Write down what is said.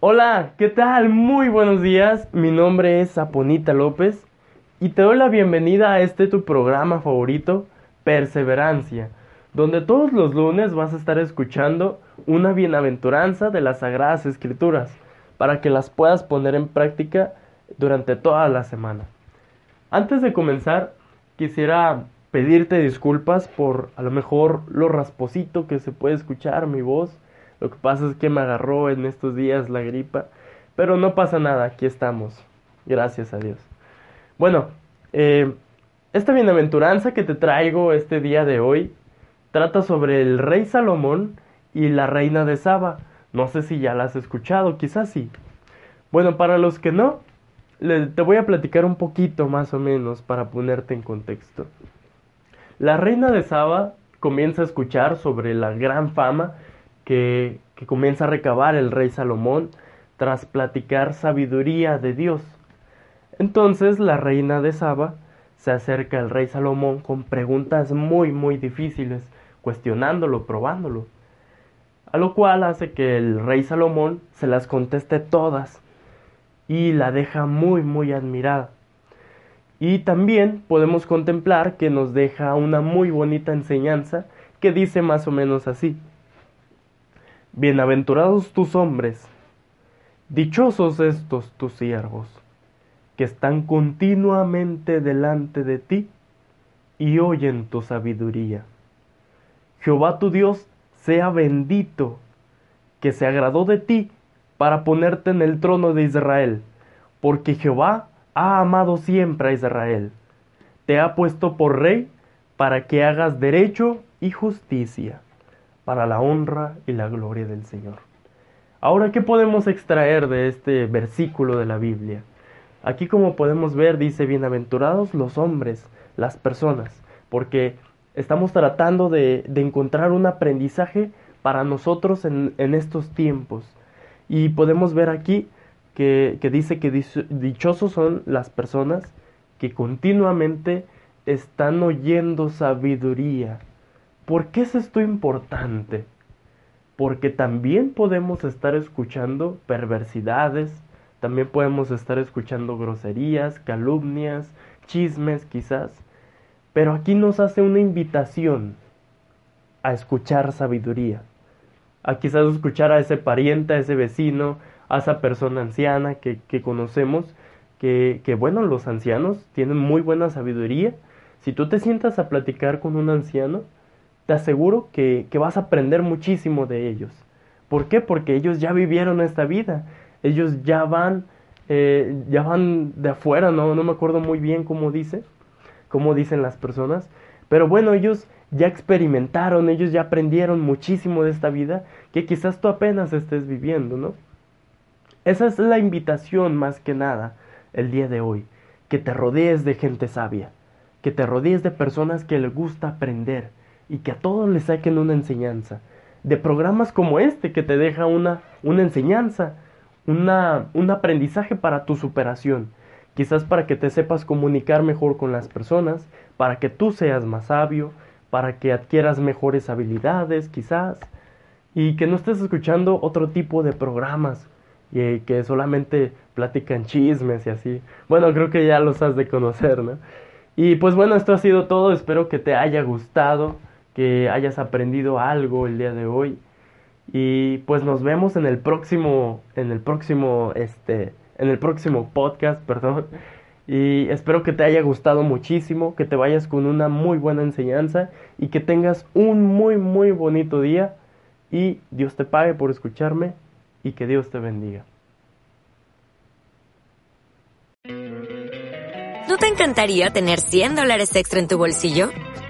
Hola, ¿qué tal? Muy buenos días. Mi nombre es Aponita López y te doy la bienvenida a este tu programa favorito, Perseverancia, donde todos los lunes vas a estar escuchando una bienaventuranza de las Sagradas Escrituras para que las puedas poner en práctica durante toda la semana. Antes de comenzar, quisiera pedirte disculpas por a lo mejor lo rasposito que se puede escuchar mi voz lo que pasa es que me agarró en estos días la gripa, pero no pasa nada, aquí estamos. Gracias a Dios. Bueno, eh, esta bienaventuranza que te traigo este día de hoy trata sobre el rey Salomón y la reina de Saba. No sé si ya la has escuchado, quizás sí. Bueno, para los que no, te voy a platicar un poquito más o menos para ponerte en contexto. La reina de Saba comienza a escuchar sobre la gran fama que, comienza a recabar el rey Salomón tras platicar sabiduría de Dios. Entonces la reina de Saba se acerca al rey Salomón con preguntas muy muy difíciles, cuestionándolo, probándolo. A lo cual hace que el rey Salomón se las conteste todas y la deja muy muy admirada. Y también podemos contemplar que nos deja una muy bonita enseñanza que dice más o menos así. Bienaventurados tus hombres, dichosos estos tus siervos, que están continuamente delante de ti y oyen tu sabiduría. Jehová tu Dios sea bendito, que se agradó de ti para ponerte en el trono de Israel, porque Jehová ha amado siempre a Israel. Te ha puesto por rey para que hagas derecho y justicia para la honra y la gloria del Señor. Ahora, ¿qué podemos extraer de este versículo de la Biblia? Aquí como podemos ver dice, bienaventurados los hombres, las personas, porque estamos tratando de, encontrar un aprendizaje para nosotros en, estos tiempos. Y podemos ver aquí que, dice que dichosos son las personas que continuamente están oyendo sabiduría, ¿Por qué es esto importante? Porque también podemos estar escuchando perversidades, también podemos estar escuchando groserías, calumnias, chismes quizás, pero aquí nos hace una invitación a escuchar sabiduría, a quizás escuchar a ese pariente, a ese vecino, a esa persona anciana que, conocemos, que, que bueno, los ancianos tienen muy buena sabiduría. Si tú te sientas a platicar con un anciano, te aseguro que, vas a aprender muchísimo de ellos. ¿Por qué? Porque ellos ya vivieron esta vida, ellos ya van, eh, ya van de afuera, ¿no? no me acuerdo muy bien cómo dice, cómo dicen las personas, pero bueno, ellos ya experimentaron, ellos ya aprendieron muchísimo de esta vida que quizás tú apenas estés viviendo, ¿no? Esa es la invitación más que nada el día de hoy, que te rodees de gente sabia, que te rodees de personas que les gusta aprender, y que a todos les saquen una enseñanza. De programas como este que te deja una, una enseñanza, una, un aprendizaje para tu superación. Quizás para que te sepas comunicar mejor con las personas, para que tú seas más sabio, para que adquieras mejores habilidades, quizás, y que no estés escuchando otro tipo de programas y que solamente platican chismes y así. Bueno, creo que ya los has de conocer, ¿no? Y pues bueno, esto ha sido todo, espero que te haya gustado que hayas aprendido algo el día de hoy. Y pues nos vemos en el próximo, en el próximo, este, en el próximo podcast, perdón. Y espero que te haya gustado muchísimo, que te vayas con una muy buena enseñanza y que tengas un muy, muy bonito día. Y Dios te pague por escucharme y que Dios te bendiga. ¿No te encantaría tener 100 dólares extra en tu bolsillo?